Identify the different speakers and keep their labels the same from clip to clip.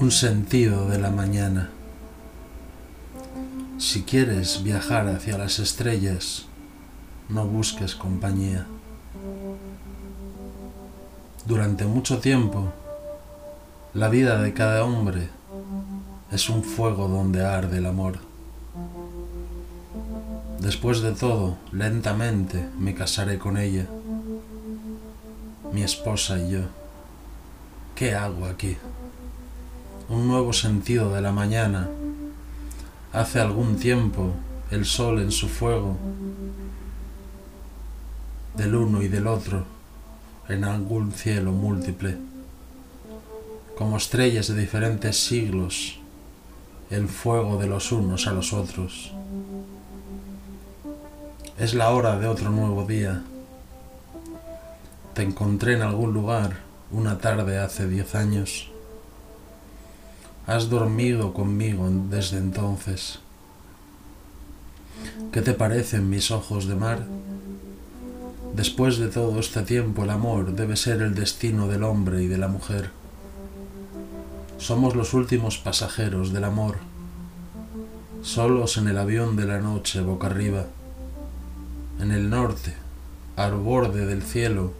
Speaker 1: Un sentido de la mañana. Si quieres viajar hacia las estrellas, no busques compañía. Durante mucho tiempo, la vida de cada hombre es un fuego donde arde el amor. Después de todo, lentamente me casaré con ella, mi esposa y yo. ¿Qué hago aquí? Un nuevo sentido de la mañana. Hace algún tiempo el sol en su fuego, del uno y del otro, en algún cielo múltiple. Como estrellas de diferentes siglos, el fuego de los unos a los otros. Es la hora de otro nuevo día. Te encontré en algún lugar una tarde hace diez años. Has dormido conmigo desde entonces. ¿Qué te parecen mis ojos de mar? Después de todo este tiempo el amor debe ser el destino del hombre y de la mujer. Somos los últimos pasajeros del amor, solos en el avión de la noche boca arriba en el norte, al borde del cielo,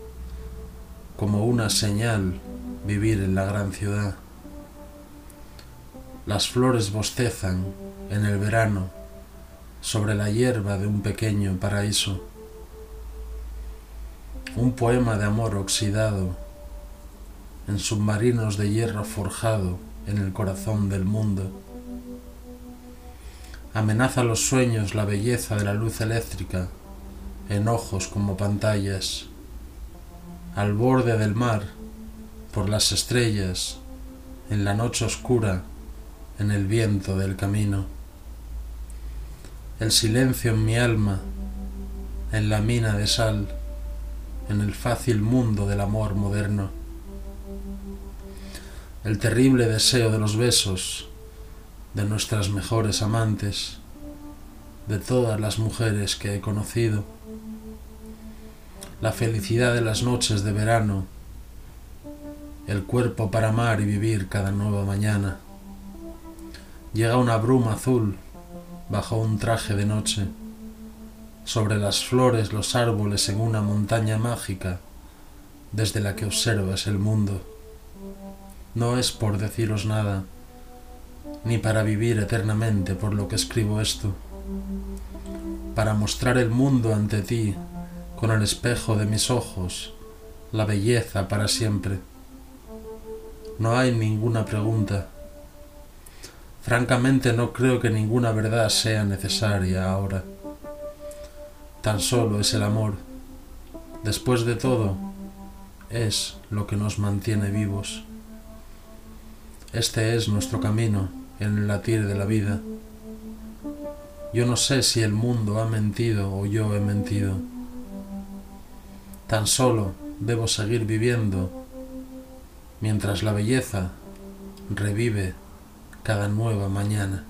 Speaker 1: como una señal vivir en la gran ciudad. Las flores bostezan en el verano sobre la hierba de un pequeño paraíso. Un poema de amor oxidado en submarinos de hierro forjado en el corazón del mundo. Amenaza los sueños la belleza de la luz eléctrica en ojos como pantallas, al borde del mar, por las estrellas, en la noche oscura, en el viento del camino. El silencio en mi alma, en la mina de sal, en el fácil mundo del amor moderno. El terrible deseo de los besos de nuestras mejores amantes, de todas las mujeres que he conocido la felicidad de las noches de verano, el cuerpo para amar y vivir cada nueva mañana. Llega una bruma azul bajo un traje de noche, sobre las flores, los árboles en una montaña mágica desde la que observas el mundo. No es por deciros nada, ni para vivir eternamente por lo que escribo esto, para mostrar el mundo ante ti con el espejo de mis ojos, la belleza para siempre. No hay ninguna pregunta. Francamente no creo que ninguna verdad sea necesaria ahora. Tan solo es el amor. Después de todo, es lo que nos mantiene vivos. Este es nuestro camino en el latir de la vida. Yo no sé si el mundo ha mentido o yo he mentido. Tan solo debo seguir viviendo mientras la belleza revive cada nueva mañana.